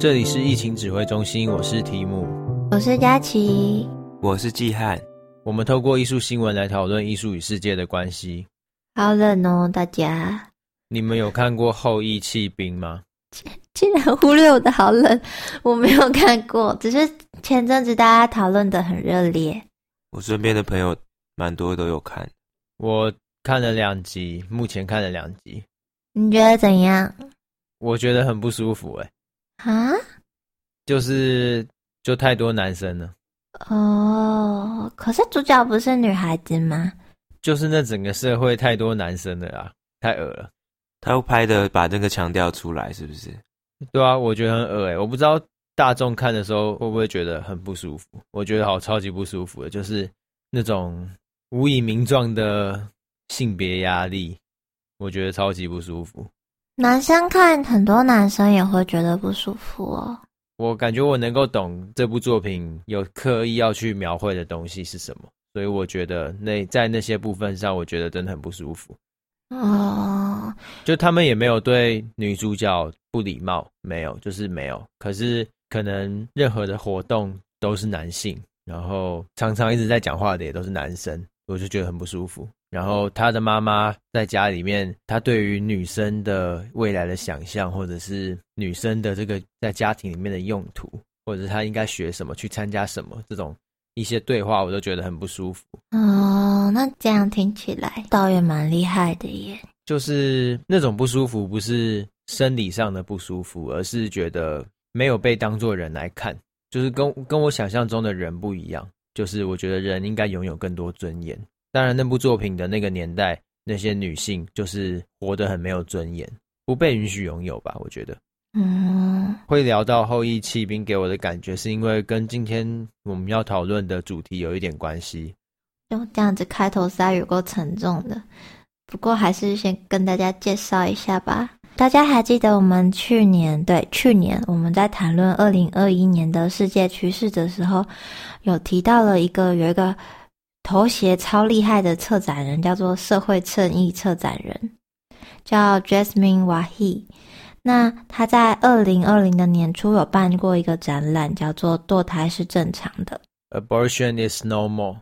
这里是疫情指挥中心，我是提姆，我是佳琪，我是季汉。我们透过艺术新闻来讨论艺术与世界的关系。好冷哦，大家。你们有看过《后羿弃兵》吗？竟然忽略我的好冷，我没有看过，只是前阵子大家讨论的很热烈。我身边的朋友蛮多都有看，我看了两集，目前看了两集。你觉得怎样？我觉得很不舒服，欸，哎，啊，就是就太多男生了。哦，可是主角不是女孩子吗？就是那整个社会太多男生了啊，太恶了。他又拍的把那个强调出来，是不是？对啊，我觉得很恶哎，我不知道大众看的时候会不会觉得很不舒服。我觉得好超级不舒服的，就是那种无以名状的性别压力，我觉得超级不舒服。男生看，很多男生也会觉得不舒服哦。我感觉我能够懂这部作品有刻意要去描绘的东西是什么，所以我觉得那在那些部分上，我觉得真的很不舒服。哦，就他们也没有对女主角不礼貌，没有，就是没有。可是可能任何的活动都是男性，然后常常一直在讲话的也都是男生，我就觉得很不舒服。然后他的妈妈在家里面，他对于女生的未来的想象，或者是女生的这个在家庭里面的用途，或者是她应该学什么，去参加什么，这种一些对话，我都觉得很不舒服。哦，那这样听起来倒也蛮厉害的耶。就是那种不舒服，不是生理上的不舒服，而是觉得没有被当做人来看，就是跟跟我想象中的人不一样。就是我觉得人应该拥有更多尊严。当然，那部作品的那个年代，那些女性就是活得很没有尊严，不被允许拥有吧？我觉得，嗯，会聊到《后羿弃兵》给我的感觉，是因为跟今天我们要讨论的主题有一点关系。就这样子开头实在有够沉重的，不过还是先跟大家介绍一下吧。大家还记得我们去年，对，去年我们在谈论二零二一年的世界趋势的时候，有提到了一个有一个。头衔超厉害的策展人叫做社会正义策展人，叫 Jasmine Wahi。那他在二零二零的年初有办过一个展览，叫做“堕胎是正常的 ”（Abortion is normal）。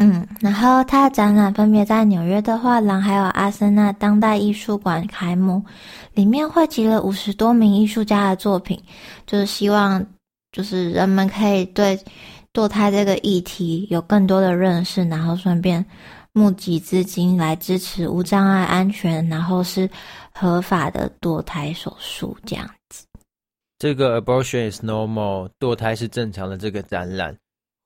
嗯，然后他的展览分别在纽约的画廊还有阿森纳当代艺术馆开幕，里面汇集了五十多名艺术家的作品，就是希望就是人们可以对。堕胎这个议题有更多的认识，然后顺便募集资金来支持无障碍、安全，然后是合法的堕胎手术这样子。这个 Abortion is normal，堕胎是正常的。这个展览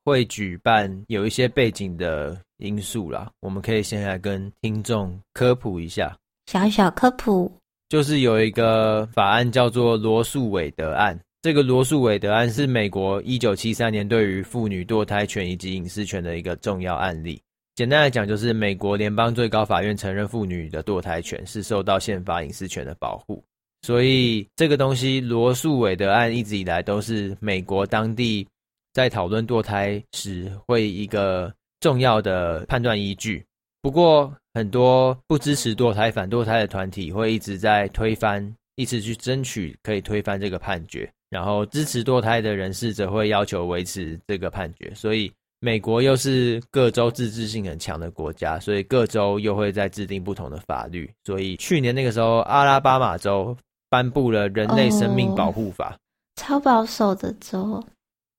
会举办有一些背景的因素啦，我们可以先来跟听众科普一下。小小科普，就是有一个法案叫做罗素韦德案。这个罗诉韦德案是美国一九七三年对于妇女堕胎权以及隐私权的一个重要案例。简单来讲，就是美国联邦最高法院承认妇女的堕胎权是受到宪法隐私权的保护。所以，这个东西罗诉韦德案一直以来都是美国当地在讨论堕胎时会一个重要的判断依据。不过，很多不支持堕胎、反堕胎的团体会一直在推翻，一直去争取可以推翻这个判决。然后支持堕胎的人士则会要求维持这个判决，所以美国又是各州自治性很强的国家，所以各州又会在制定不同的法律。所以去年那个时候，阿拉巴马州颁布了人类生命保护法，哦，超保守的州。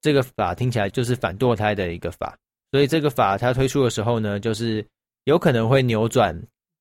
这个法听起来就是反堕胎的一个法，所以这个法它推出的时候呢，就是有可能会扭转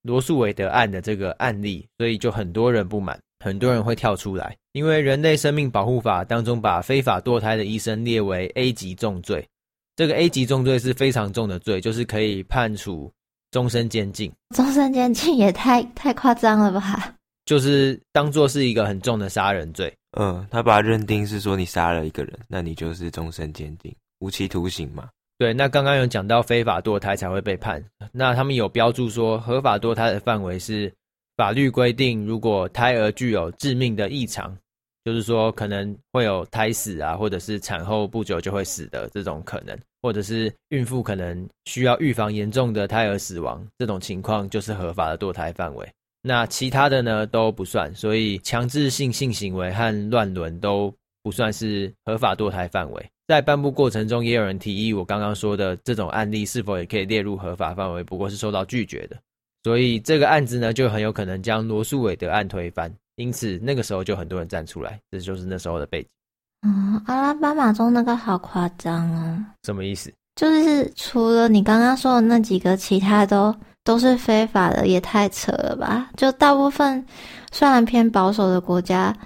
罗素韦德案的这个案例，所以就很多人不满。很多人会跳出来，因为《人类生命保护法》当中把非法堕胎的医生列为 A 级重罪。这个 A 级重罪是非常重的罪，就是可以判处终身监禁。终身监禁也太太夸张了吧？就是当做是一个很重的杀人罪。嗯，他把它认定是说你杀了一个人，那你就是终身监禁，无期徒刑嘛。对，那刚刚有讲到非法堕胎才会被判，那他们有标注说合法堕胎的范围是。法律规定，如果胎儿具有致命的异常，就是说可能会有胎死啊，或者是产后不久就会死的这种可能，或者是孕妇可能需要预防严重的胎儿死亡，这种情况就是合法的堕胎范围。那其他的呢都不算，所以强制性性行为和乱伦都不算是合法堕胎范围。在颁布过程中，也有人提议，我刚刚说的这种案例是否也可以列入合法范围，不过是受到拒绝的。所以这个案子呢，就很有可能将罗素韦德案推翻。因此那个时候就很多人站出来，这就是那时候的背景。嗯，阿拉巴马州那个好夸张哦。什么意思？就是除了你刚刚说的那几个，其他都都是非法的，也太扯了吧？就大部分虽然偏保守的国家，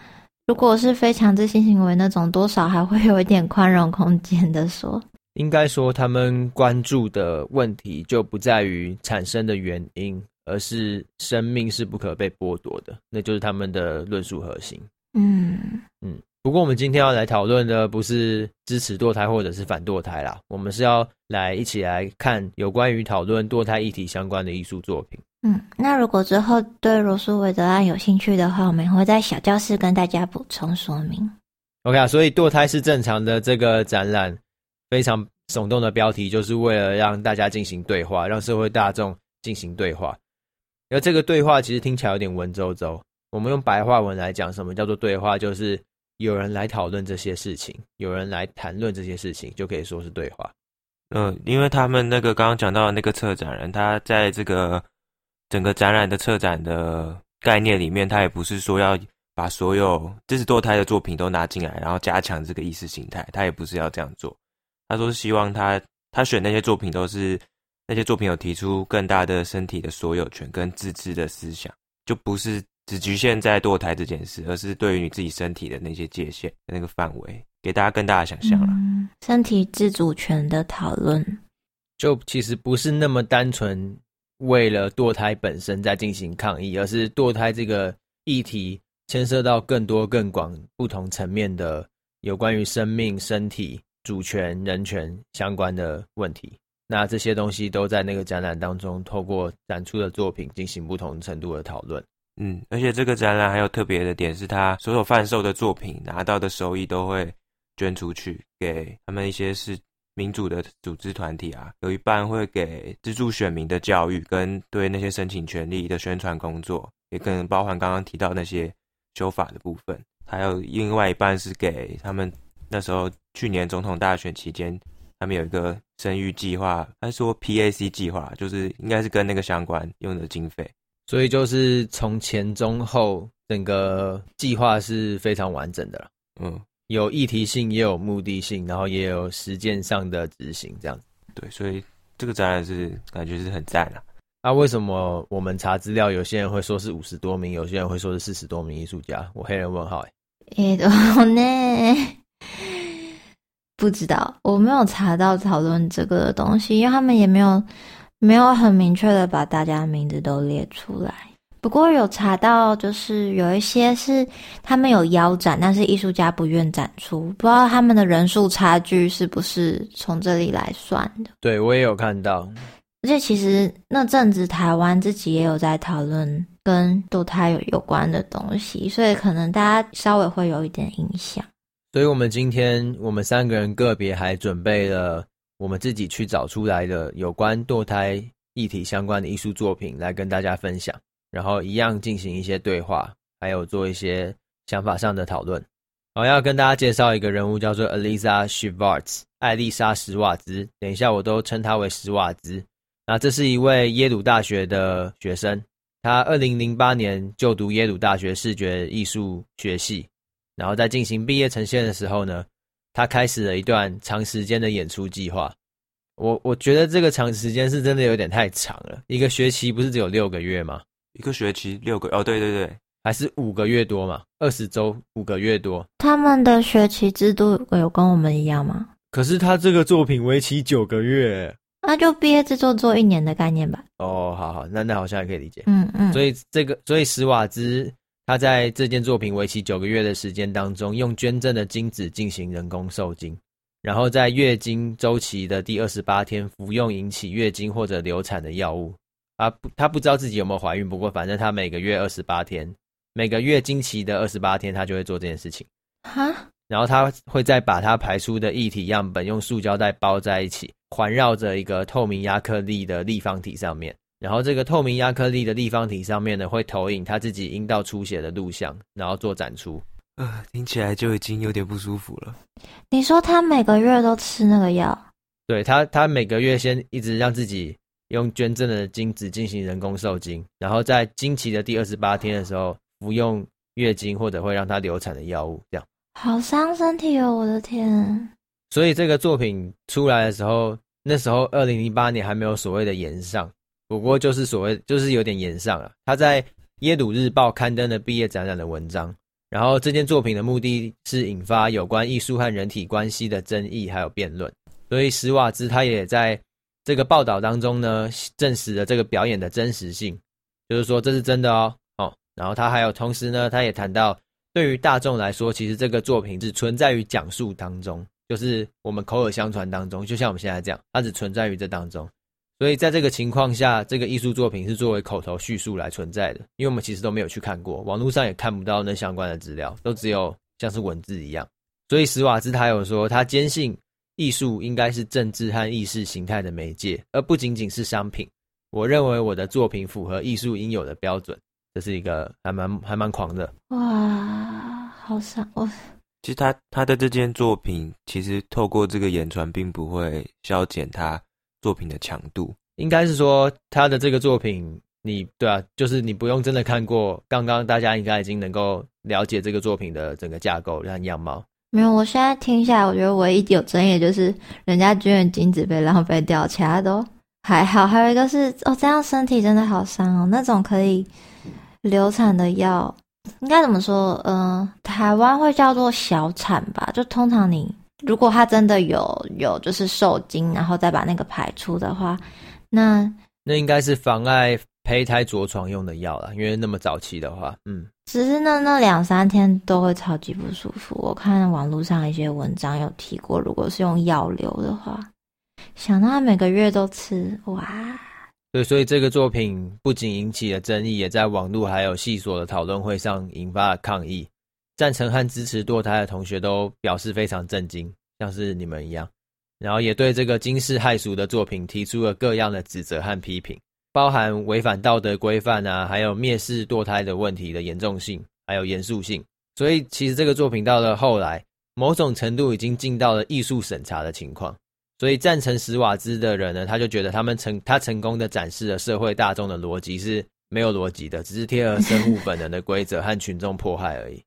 如果是非强制性行为那种，多少还会有一点宽容空间的说。应该说，他们关注的问题就不在于产生的原因，而是生命是不可被剥夺的，那就是他们的论述核心。嗯嗯。不过，我们今天要来讨论的不是支持堕胎或者是反堕胎啦，我们是要来一起来看有关于讨论堕胎议题相关的艺术作品。嗯，那如果之后对罗素韦德案有兴趣的话，我们也会在小教室跟大家补充说明。OK 啊，所以堕胎是正常的这个展览，非常耸动的标题，就是为了让大家进行对话，让社会大众进行对话。而这个对话其实听起来有点文绉绉，我们用白话文来讲，什么叫做对话？就是。有人来讨论这些事情，有人来谈论这些事情，就可以说是对话。嗯，因为他们那个刚刚讲到的那个策展人，他在这个整个展览的策展的概念里面，他也不是说要把所有支持堕胎的作品都拿进来，然后加强这个意识形态，他也不是要这样做。他说希望他他选那些作品都是那些作品有提出更大的身体的所有权跟自治的思想，就不是。只局限在堕胎这件事，而是对于你自己身体的那些界限、那个范围，给大家更大的想象了。嗯，身体自主权的讨论，就其实不是那么单纯为了堕胎本身在进行抗议，而是堕胎这个议题牵涉到更多更广、不同层面的有关于生命、身体主权、人权相关的问题。那这些东西都在那个展览当中，透过展出的作品进行不同程度的讨论。嗯，而且这个展览还有特别的点，是他所有贩售的作品拿到的收益都会捐出去给他们一些是民主的组织团体啊，有一半会给资助选民的教育跟对那些申请权利的宣传工作，也可能包含刚刚提到那些修法的部分，还有另外一半是给他们那时候去年总统大选期间，他们有一个生育计划，他说 PAC 计划，就是应该是跟那个相关用的经费。所以就是从前中后，整个计划是非常完整的了。嗯，有议题性，也有目的性，然后也有实践上的执行，这样子。对，所以这个展览是感觉是很赞的。那、啊、为什么我们查资料，有些人会说是五十多名，有些人会说是四十多名艺术家？我黑人问号、欸。哎，都呢？不知道，我没有查到讨论这个的东西，因为他们也没有。没有很明确的把大家的名字都列出来，不过有查到，就是有一些是他们有腰斩，但是艺术家不愿展出，不知道他们的人数差距是不是从这里来算的。对，我也有看到，而且其实那阵子台湾自己也有在讨论跟堕胎有有关的东西，所以可能大家稍微会有一点影响。所以我们今天我们三个人个别还准备了。我们自己去找出来的有关堕胎议题相关的艺术作品来跟大家分享，然后一样进行一些对话，还有做一些想法上的讨论。我要跟大家介绍一个人物，叫做 Aliza Schwartz，艾丽莎·史瓦兹。等一下，我都称她为史瓦兹。那这是一位耶鲁大学的学生，他二零零八年就读耶鲁大学视觉艺术学系，然后在进行毕业呈现的时候呢，他开始了一段长时间的演出计划，我我觉得这个长时间是真的有点太长了。一个学期不是只有六个月吗？一个学期六个哦，对对对，还是五个月多嘛？二十周五个月多。他们的学期制度有跟我们一样吗？可是他这个作品为期九个月，那就毕业制作做一年的概念吧。哦，好好，那那好像也可以理解。嗯嗯，所以这个，所以史瓦兹。他在这件作品为期九个月的时间当中，用捐赠的精子进行人工受精，然后在月经周期的第二十八天服用引起月经或者流产的药物。啊，不，他不知道自己有没有怀孕，不过反正他每个月二十八天，每个月经期的二十八天，他就会做这件事情。哈，然后他会再把他排出的液体样本用塑胶袋包在一起，环绕着一个透明亚克力的立方体上面。然后这个透明亚克力的立方体上面呢，会投影他自己阴道出血的录像，然后做展出。呃，听起来就已经有点不舒服了。你说他每个月都吃那个药？对他，他每个月先一直让自己用捐赠的精子进行人工受精，然后在经期的第二十八天的时候服用月经或者会让他流产的药物，这样。好伤身体哦，我的天！所以这个作品出来的时候，那时候二零零八年还没有所谓的延上，不过就是所谓就是有点炎上了。他在耶鲁日报刊登了毕业展览的文章，然后这件作品的目的是引发有关艺术和人体关系的争议还有辩论。所以史瓦兹他也在这个报道当中呢，证实了这个表演的真实性，就是说这是真的哦哦。然后他还有同时呢，他也谈到，对于大众来说，其实这个作品只存在于讲述当中，就是我们口耳相传当中，就像我们现在这样，它只存在于这当中。所以在这个情况下，这个艺术作品是作为口头叙述来存在的，因为我们其实都没有去看过，网络上也看不到那相关的资料，都只有像是文字一样。所以史瓦兹他有说，他坚信。艺术应该是政治和意识形态的媒介，而不仅仅是商品。我认为我的作品符合艺术应有的标准，这是一个还蛮还蛮狂的。哇，好傻哦。其实他他的这件作品，其实透过这个言传，并不会消减他作品的强度。应该是说他的这个作品，你对啊，就是你不用真的看过，刚刚大家应该已经能够了解这个作品的整个架构和样貌。没有，我现在听下来，我觉得唯一有争议就是人家捐的精子被浪费掉，其他都还好。还有一个是哦，这样身体真的好伤哦。那种可以流产的药，应该怎么说？嗯、呃，台湾会叫做小产吧？就通常你如果他真的有有就是受精，然后再把那个排出的话，那那应该是妨碍胚胎着床用的药了，因为那么早期的话，嗯。只是那那两三天都会超级不舒服。我看网络上一些文章有提过，如果是用药流的话，想到他每个月都吃，哇！对，所以这个作品不仅引起了争议，也在网络还有系所的讨论会上引发了抗议。赞成和支持堕胎的同学都表示非常震惊，像是你们一样，然后也对这个惊世骇俗的作品提出了各样的指责和批评。包含违反道德规范啊，还有蔑视堕胎的问题的严重性，还有严肃性。所以，其实这个作品到了后来，某种程度已经进到了艺术审查的情况。所以，赞成史瓦兹的人呢，他就觉得他们成他成功的展示了社会大众的逻辑是没有逻辑的，只是贴合生物本能的规则和群众迫害而已。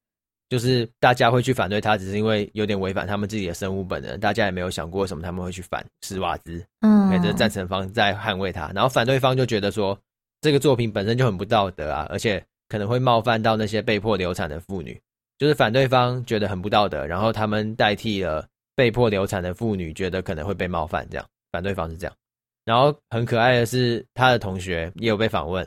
就是大家会去反对他，只是因为有点违反他们自己的生物本能。大家也没有想过什么他们会去反施瓦兹，嗯，这赞成方在捍卫他，然后反对方就觉得说这个作品本身就很不道德啊，而且可能会冒犯到那些被迫流产的妇女。就是反对方觉得很不道德，然后他们代替了被迫流产的妇女，觉得可能会被冒犯，这样反对方是这样。然后很可爱的是，他的同学也有被访问，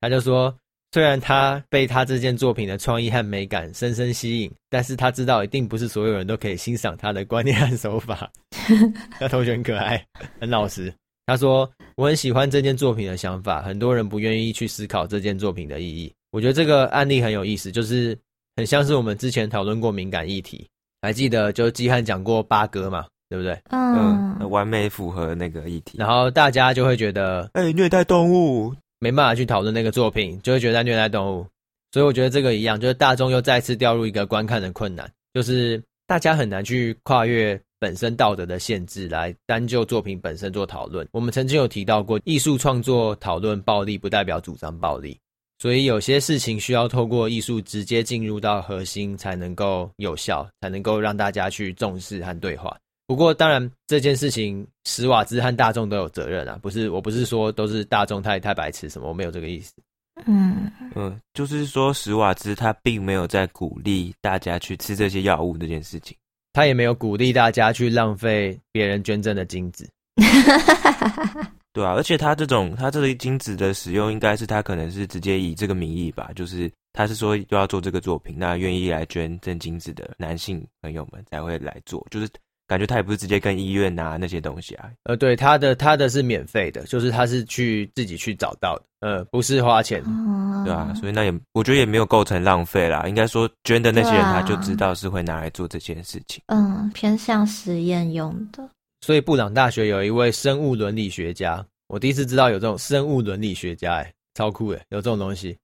他就说。虽然他被他这件作品的创意和美感深深吸引，但是他知道一定不是所有人都可以欣赏他的观念和手法。他同学很可爱，很老实。他说：“我很喜欢这件作品的想法，很多人不愿意去思考这件作品的意义。我觉得这个案例很有意思，就是很像是我们之前讨论过敏感议题，还记得就基汉讲过八哥嘛，对不对？嗯，嗯，完美符合那个议题。然后大家就会觉得，哎、欸，虐待动物。”没办法去讨论那个作品，就会觉得在虐待动物，所以我觉得这个一样，就是大众又再次掉入一个观看的困难，就是大家很难去跨越本身道德的限制来单就作品本身做讨论。我们曾经有提到过，艺术创作讨论暴力不代表主张暴力，所以有些事情需要透过艺术直接进入到核心才能够有效，才能够让大家去重视和对话。不过，当然这件事情，史瓦兹和大众都有责任啊！不是，我不是说都是大众太太白痴什么，我没有这个意思。嗯嗯，就是说史瓦兹他并没有在鼓励大家去吃这些药物这件事情，他也没有鼓励大家去浪费别人捐赠的精子。对啊，而且他这种他这个精子的使用，应该是他可能是直接以这个名义吧，就是他是说就要做这个作品，那愿意来捐赠精子的男性朋友们才会来做，就是。感觉他也不是直接跟医院拿那些东西啊，呃，对，他的他的是免费的，就是他是去自己去找到的，呃，不是花钱，对啊，所以那也我觉得也没有构成浪费啦，应该说捐的那些人他就知道是会拿来做这件事情，嗯，偏向实验用的。所以布朗大学有一位生物伦理学家，我第一次知道有这种生物伦理学家，哎，超酷哎，有这种东西。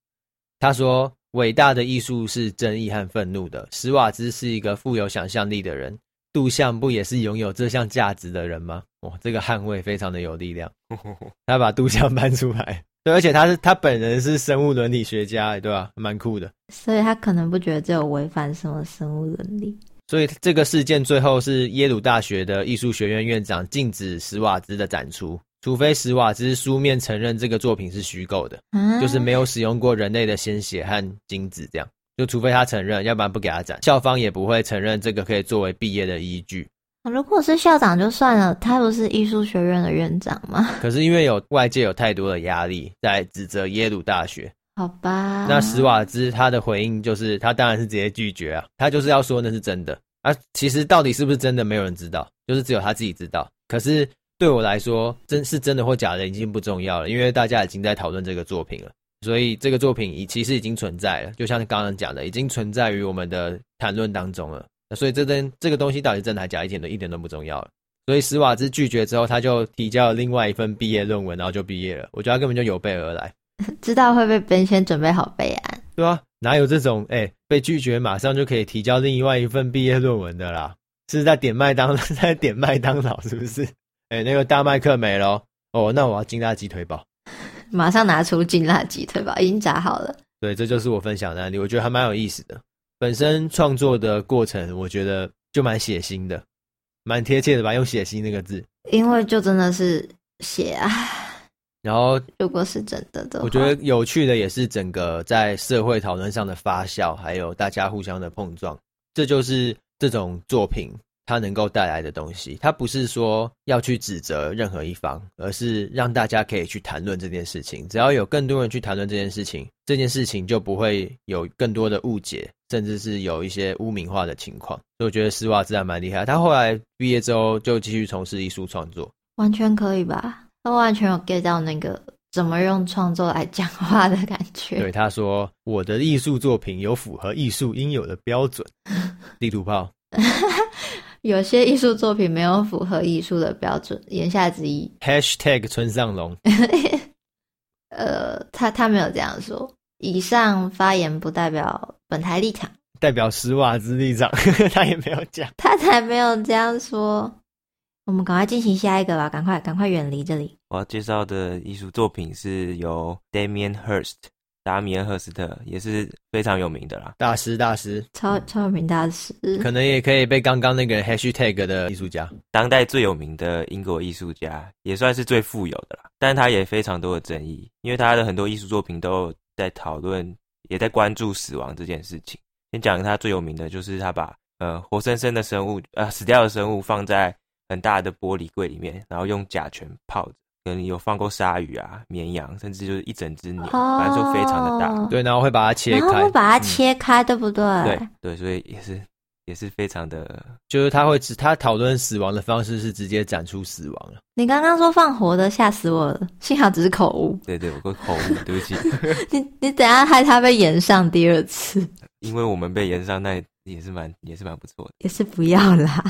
他说：“伟大的艺术是正义和愤怒的。史瓦兹是一个富有想象力的人，杜象不也是拥有这项价值的人吗？哇，这个捍卫非常的有力量。他把杜象搬出来，对，而且他是他本人是生物伦理学家，对吧？蛮酷的。所以他可能不觉得这有违反什么生物伦理。所以这个事件最后是耶鲁大学的艺术学院院长禁止史瓦兹的展出。除非史瓦兹书面承认这个作品是虚构的，嗯，就是没有使用过人类的鲜血和精子，这样就除非他承认，要不然不给他展。校方也不会承认这个可以作为毕业的依据。如果是校长就算了，他不是艺术学院的院长吗？可是因为有外界有太多的压力在指责耶鲁大学，好吧？那史瓦兹他的回应就是，他当然是直接拒绝啊，他就是要说那是真的啊。其实到底是不是真的，没有人知道，就是只有他自己知道。可是。对我来说，真是真的或假的已经不重要了，因为大家已经在讨论这个作品了，所以这个作品已其实已经存在了，就像刚刚讲的，已经存在于我们的谈论当中了。所以这真这个东西到底真的还假，一点都一点都不重要了。所以史瓦兹拒绝之后，他就提交了另外一份毕业论文，然后就毕业了。我觉得他根本就有备而来，知道会被别先准备好备案，对啊，哪有这种哎被拒绝马上就可以提交另外一份毕业论文的啦？是在点麦当劳，在点麦当劳是不是？哎、欸，那个大麦克没了哦，那我要金大鸡腿堡，马上拿出劲辣鸡腿堡，已经炸好了。对，这就是我分享的案例，我觉得还蛮有意思的。本身创作的过程，我觉得就蛮血腥的，蛮贴切的吧，用血腥那个字，因为就真的是血啊。然后，如果是真的的，我觉得有趣的也是整个在社会讨论上的发酵，还有大家互相的碰撞，这就是这种作品。它能够带来的东西，它不是说要去指责任何一方，而是让大家可以去谈论这件事情。只要有更多人去谈论这件事情，这件事情就不会有更多的误解，甚至是有一些污名化的情况。所以我觉得史瓦兹还蛮厉害。他后来毕业之后就继续从事艺术创作，完全可以吧？他完全有 get 到那个怎么用创作来讲话的感觉。对，他说：“我的艺术作品有符合艺术应有的标准。”地图炮。有些艺术作品没有符合艺术的标准，言下之意。#hashtag 村上隆。呃，他他没有这样说。以上发言不代表本台立场，代表史瓦兹立场，他也没有讲，他才没有这样说。我们赶快进行下一个吧，赶快赶快远离这里。我要介绍的艺术作品是由 Damien Hirst。达米恩·赫斯特也是非常有名的啦，大师大师，超超有名大师，可能也可以被刚刚那个 hashtag 的艺术家，当代最有名的英国艺术家，也算是最富有的啦。但他也非常多的争议，因为他的很多艺术作品都在讨论，也在关注死亡这件事情。先讲他最有名的就是他把呃活生生的生物，呃死掉的生物放在很大的玻璃柜里面，然后用甲醛泡着。可能有放过鲨鱼啊、绵羊，甚至就是一整只牛，反正就非常的大。对，然后会把它切开，然后会把它切开，嗯、对不对？对对，所以也是也是非常的，就是他会他讨论死亡的方式是直接展出死亡了。你刚刚说放活的，吓死我了，幸好只是口误。对对，我个口误，对不起。你你等下害他被延上第二次，因为我们被延上，那也是蛮也是蛮不错的，也是不要啦。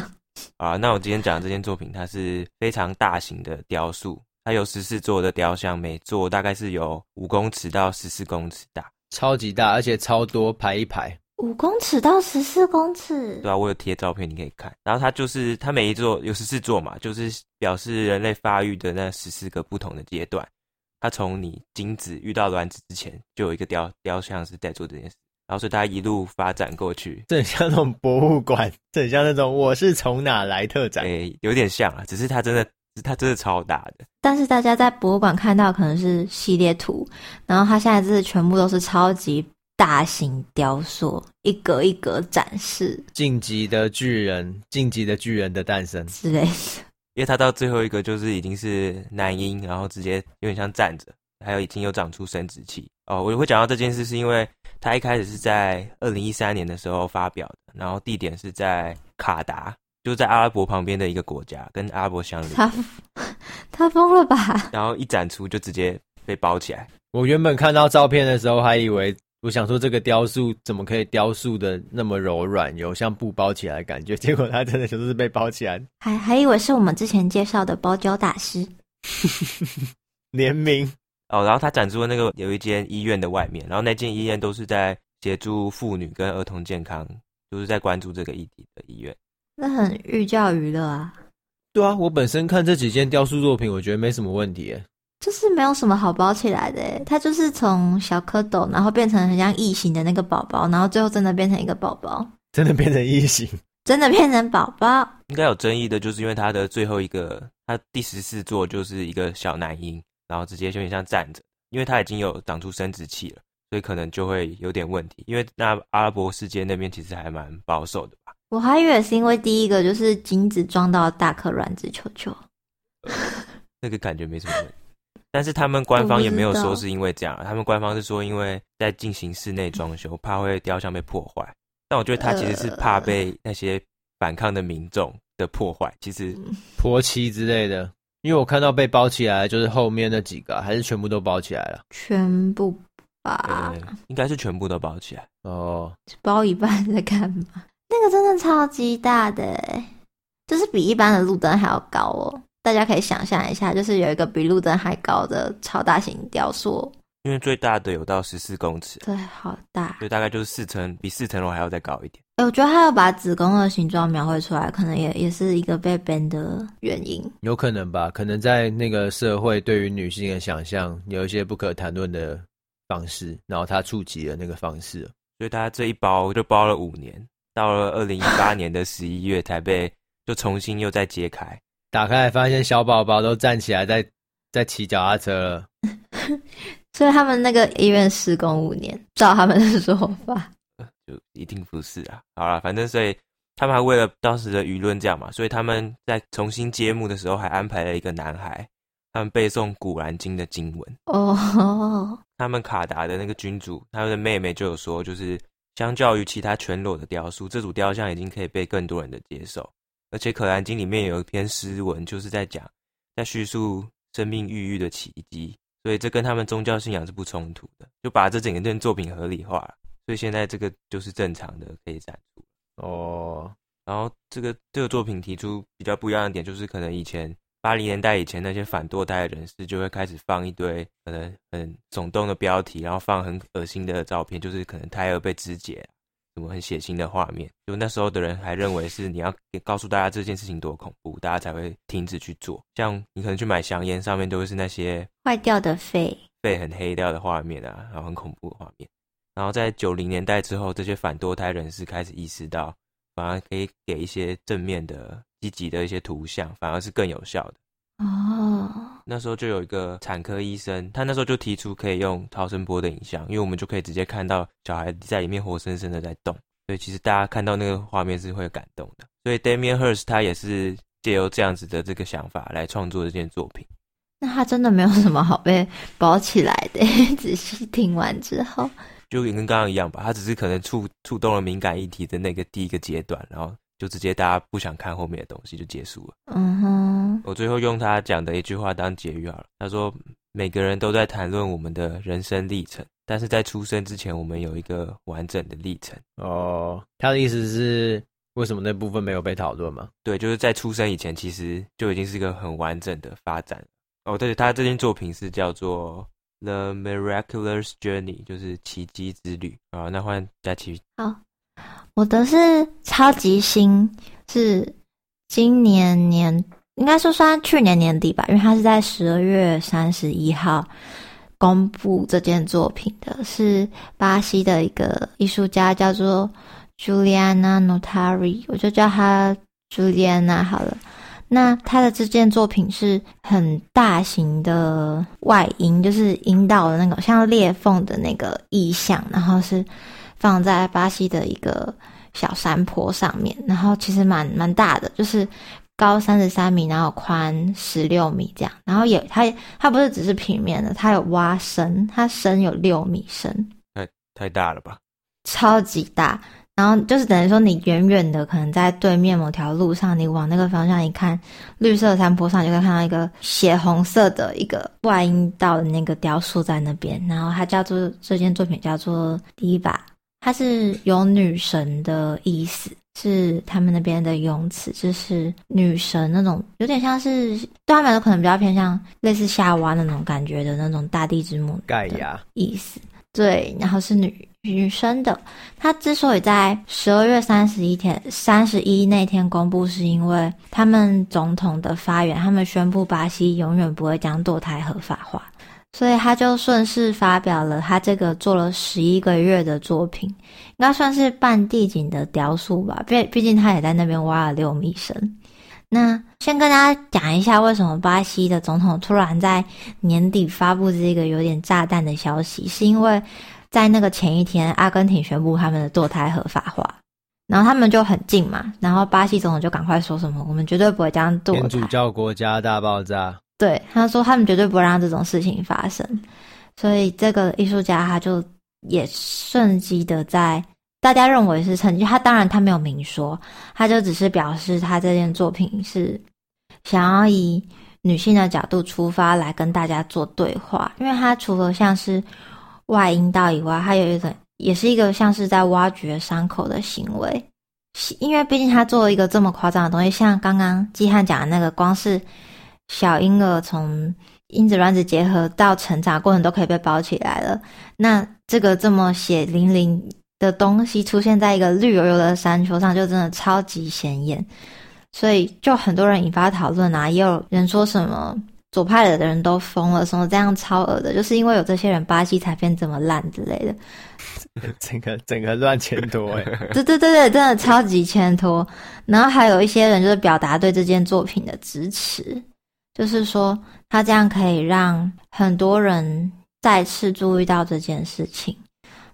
啊，那我今天讲的这件作品，它是非常大型的雕塑。它有十四座的雕像，每座大概是有五公尺到十四公尺大，超级大，而且超多排一排，五公尺到十四公尺。对啊，我有贴照片，你可以看。然后它就是它每一座有十四座嘛，就是表示人类发育的那十四个不同的阶段。它从你精子遇到卵子之前，就有一个雕雕像是在做这件事，然后所以它一路发展过去，这很像那种博物馆，这很像那种我是从哪来特展，诶，有点像啊，只是它真的。它真的超大的，但是大家在博物馆看到可能是系列图，然后它现在是全部都是超级大型雕塑，一格一格展示。晋级的巨人，晋级的巨人的诞生之类的。因为它到最后一个就是已经是男婴，然后直接有点像站着，还有已经有长出生殖器。哦，我会讲到这件事，是因为它一开始是在二零一三年的时候发表的，然后地点是在卡达。就在阿拉伯旁边的一个国家，跟阿拉伯相邻。他他疯了吧？然后一展出就直接被包起来。我原本看到照片的时候，还以为我想说这个雕塑怎么可以雕塑的那么柔软，有像布包起来的感觉。结果它真的就是被包起来。还还以为是我们之前介绍的包胶大师 联名哦。然后他展出的那个有一间医院的外面，然后那间医院都是在协助妇女跟儿童健康，就是在关注这个议题的医院。那很寓教于乐啊。对啊，我本身看这几件雕塑作品，我觉得没什么问题耶。就是没有什么好包起来的耶，它就是从小蝌蚪，然后变成很像异形的那个宝宝，然后最后真的变成一个宝宝，真的变成异形，真的变成宝宝。应该有争议的，就是因为它的最后一个，它第十四座就是一个小男婴，然后直接有点像站着，因为它已经有长出生殖器了，所以可能就会有点问题。因为那阿拉伯世界那边其实还蛮保守的吧。我还以为是因为第一个就是精子撞到大颗卵子球球，呃，那个感觉没什么问。但是他们官方也没有说是因为这样，他们官方是说因为在进行室内装修，怕会雕像被破坏。但我觉得他其实是怕被那些反抗的民众的破坏，其实泼漆之类的。因为我看到被包起来，就是后面那几个，还是全部都包起来了？全部吧？应该是全部都包起来。哦，包一半在干嘛？那个真的超级大的，就是比一般的路灯还要高哦。大家可以想象一下，就是有一个比路灯还高的超大型雕塑，因为最大的有到十四公尺，对，好大，所以大概就是四层，比四层楼还要再高一点。哎，我觉得他要把子宫的形状描绘出来，可能也也是一个被 ban 的原因，有可能吧？可能在那个社会对于女性的想象有一些不可谈论的方式，然后他触及了那个方式，所以他这一包就包了五年，到了二零一八 年的十一月才被就重新又再揭开。打开发现小宝宝都站起来在在骑脚踏车了，所以他们那个医院施工五年，照他们的说法，就一定不是啊。好了，反正所以他们还为了当时的舆论这样嘛，所以他们在重新揭幕的时候还安排了一个男孩，他们背诵《古兰经》的经文哦。Oh. 他们卡达的那个君主，他们的妹妹就有说，就是相较于其他全裸的雕塑，这组雕像已经可以被更多人的接受。而且《可兰经》里面有一篇诗文，就是在讲，在叙述生命孕育的奇迹，所以这跟他们宗教信仰是不冲突的，就把这整个件作品合理化了。所以现在这个就是正常的可以展出哦。然后这个这个作品提出比较不一样的点，就是可能以前八零年代以前那些反堕胎的人士就会开始放一堆可能很耸动的标题，然后放很恶心的照片，就是可能胎儿被肢解。什么很血腥的画面？就那时候的人还认为是你要告诉大家这件事情多恐怖，大家才会停止去做。像你可能去买香烟，上面都会是那些坏掉的肺、肺很黑掉的画面啊，然后很恐怖的画面。然后在九零年代之后，这些反堕胎人士开始意识到，反而可以给一些正面的、积极的一些图像，反而是更有效的。哦，那时候就有一个产科医生，他那时候就提出可以用超声波的影像，因为我们就可以直接看到小孩在里面活生生的在动，所以其实大家看到那个画面是会感动的。所以 Damien Hirst 他也是借由这样子的这个想法来创作这件作品。那他真的没有什么好被包起来的，仔细听完之后，就跟刚刚一样吧，他只是可能触触动了敏感议题的那个第一个阶段，然后。就直接大家不想看后面的东西就结束了。嗯哼，我最后用他讲的一句话当结语好了。他说：“每个人都在谈论我们的人生历程，但是在出生之前，我们有一个完整的历程。”哦，他的意思是为什么那部分没有被讨论吗？对，就是在出生以前，其实就已经是一个很完整的发展。哦，对，他这件作品是叫做《The Miraculous Journey》，就是奇迹之旅。啊，那换佳琪。好。我的是超级新，是今年年应该说算去年年底吧，因为他是在十二月三十一号公布这件作品的，是巴西的一个艺术家叫做 Juliana Notari，我就叫他 Juliana 好了。那他的这件作品是很大型的外阴，就是阴道的那个像裂缝的那个意象，然后是。放在巴西的一个小山坡上面，然后其实蛮蛮大的，就是高三十三米，然后宽十六米这样，然后也它它不是只是平面的，它有挖深，它深有六米深，太太大了吧？超级大，然后就是等于说你远远的可能在对面某条路上，你往那个方向一看，绿色山坡上就可以看到一个血红色的一个外阴道的那个雕塑在那边，然后它叫做这件作品叫做第一把。它是有女神的意思，是他们那边的用词，就是女神那种，有点像是对他们来说可能比较偏向类似夏娃那种感觉的那种大地之母盖亚意思。对，然后是女女生的。她之所以在十二月三十一天三十一那天公布，是因为他们总统的发言，他们宣布巴西永远不会将堕胎合法化，所以他就顺势发表了他这个做了十一个月的作品，应该算是半地景的雕塑吧。毕毕竟他也在那边挖了六米深。那先跟大家讲一下，为什么巴西的总统突然在年底发布这个有点炸弹的消息？是因为在那个前一天，阿根廷宣布他们的堕胎合法化，然后他们就很近嘛，然后巴西总统就赶快说什么：“我们绝对不会这样堕胎。”天主教国家大爆炸。对，他说他们绝对不会让这种事情发生，所以这个艺术家他就也顺机的在。大家认为是成绩，他当然他没有明说，他就只是表示他这件作品是想要以女性的角度出发来跟大家做对话，因为他除了像是外阴道以外，他有一个也是一个像是在挖掘伤口的行为，因为毕竟他做了一个这么夸张的东西，像刚刚季汉讲的那个，光是小婴儿从因子卵子结合到成长过程都可以被包起来了，那这个这么血淋淋。的东西出现在一个绿油油的山丘上，就真的超级显眼，所以就很多人引发讨论啊，也有人说什么左派的人都疯了，什么这样超恶的，就是因为有这些人，巴西才变这么烂之类的，整 个整个乱牵拖哎，对对对对，真的超级牵拖。然后还有一些人就是表达对这件作品的支持，就是说他这样可以让很多人再次注意到这件事情。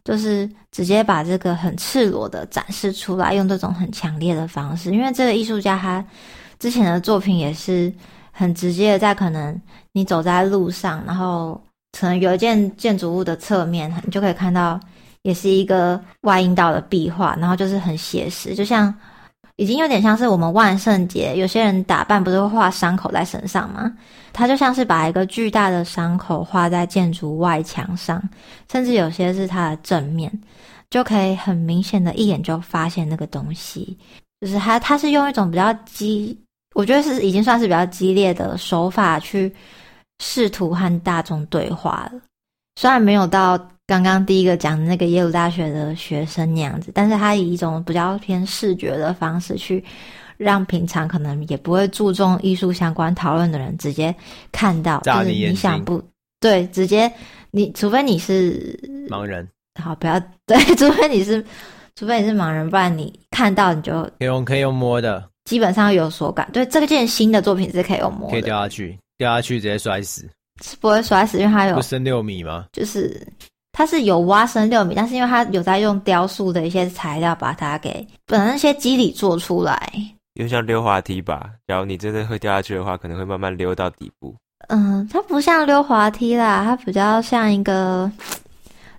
就是直接把这个很赤裸的展示出来，用这种很强烈的方式，因为这个艺术家他之前的作品也是很直接的，在可能你走在路上，然后可能有一件建筑物的侧面，你就可以看到，也是一个外阴道的壁画，然后就是很写实，就像。已经有点像是我们万圣节，有些人打扮不是会画伤口在身上吗？他就像是把一个巨大的伤口画在建筑外墙上，甚至有些是它的正面，就可以很明显的一眼就发现那个东西。就是他，他是用一种比较激，我觉得是已经算是比较激烈的手法去试图和大众对话了，虽然没有到。刚刚第一个讲的那个耶鲁大学的学生那样子，但是他以一种比较偏视觉的方式去让平常可能也不会注重艺术相关讨论的人直接看到，你就是你想不对，直接你除非你是盲人，好不要 对，除非你是除非你是盲人，不然你看到你就可以用可以用摸的，基本上有所感。对，这件新的作品是可以用摸的，可以掉下去，掉下去直接摔死，是不会摔死，因为它有不深六米吗？就是。它是有挖深六米，但是因为它有在用雕塑的一些材料把它给本来那些肌理做出来，有点像溜滑梯吧。然后你真的会掉下去的话，可能会慢慢溜到底部。嗯，它不像溜滑梯啦，它比较像一个，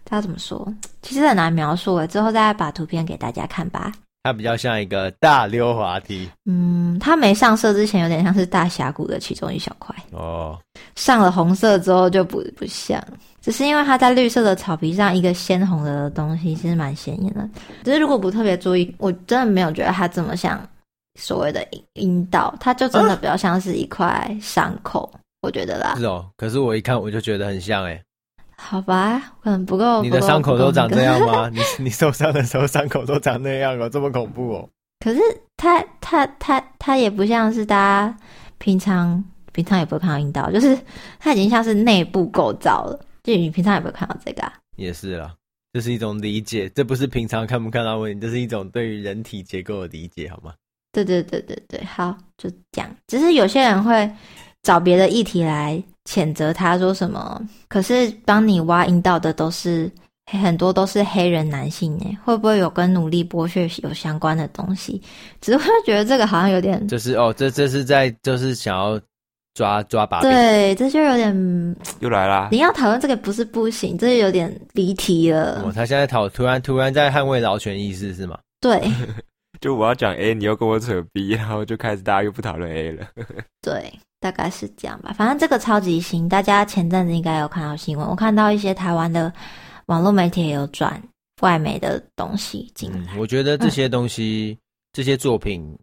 它怎么说？其实很难描述诶，之后再把图片给大家看吧。它比较像一个大溜滑梯。嗯，它没上色之前有点像是大峡谷的其中一小块哦，上了红色之后就不不像。只是因为它在绿色的草皮上，一个鲜红的东西其实蛮显眼的。只是如果不特别注意，我真的没有觉得它这么像所谓的阴道，它就真的比较像是一块伤口，啊、我觉得啦。是哦，可是我一看我就觉得很像哎。好吧，可能不够。你的伤口都长这样吗？你你受伤的时候伤口都长那样哦，这么恐怖哦。可是它它它它也不像是大家平常平常也不会看到阴道，就是它已经像是内部构造了。就你平常有没有看到这个啊？也是啦，这是一种理解，这不是平常看不看到问题，这是一种对于人体结构的理解，好吗？对对对对对，好，就这样。只是有些人会找别的议题来谴责他，说什么？可是帮你挖阴道的都是很多都是黑人男性呢，会不会有跟努力剥削有相关的东西？只是会觉得这个好像有点，就是哦，这这是在就是想要。抓抓把柄，对，这就有点又来啦。你要讨论这个不是不行，这就有点离题了。哦，他现在讨突然突然在捍卫劳权意识是吗？对，就我要讲 A，你又跟我扯 B，然后就开始大家又不讨论 A 了。对，大概是这样吧。反正这个超级新，大家前阵子应该有看到新闻，我看到一些台湾的网络媒体也有转外媒的东西进来。嗯，我觉得这些东西、嗯、这些作品，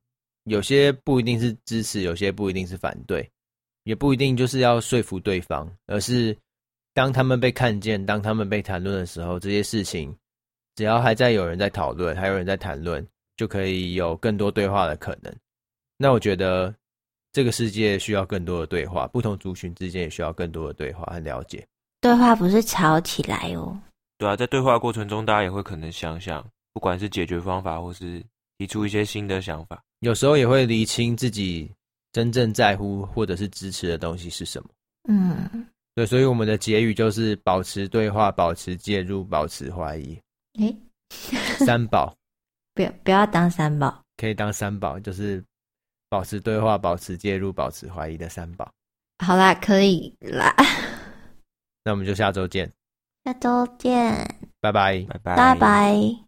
有些不一定是支持，有些不一定是反对。也不一定就是要说服对方，而是当他们被看见，当他们被谈论的时候，这些事情只要还在有人在讨论，还有人在谈论，就可以有更多对话的可能。那我觉得这个世界需要更多的对话，不同族群之间也需要更多的对话和了解。对话不是吵起来哦。对啊，在对话过程中，大家也会可能想想，不管是解决方法，或是提出一些新的想法。有时候也会厘清自己真正在乎或者是支持的东西是什么。嗯，对，所以我们的结语就是保持对话，保持介入，保持怀疑。诶，三宝，不要不要当三宝，可以当三宝，就是保持对话，保持介入，保持怀疑的三宝。好啦，可以啦。那我们就下周见。下周见，拜拜，拜拜拜拜。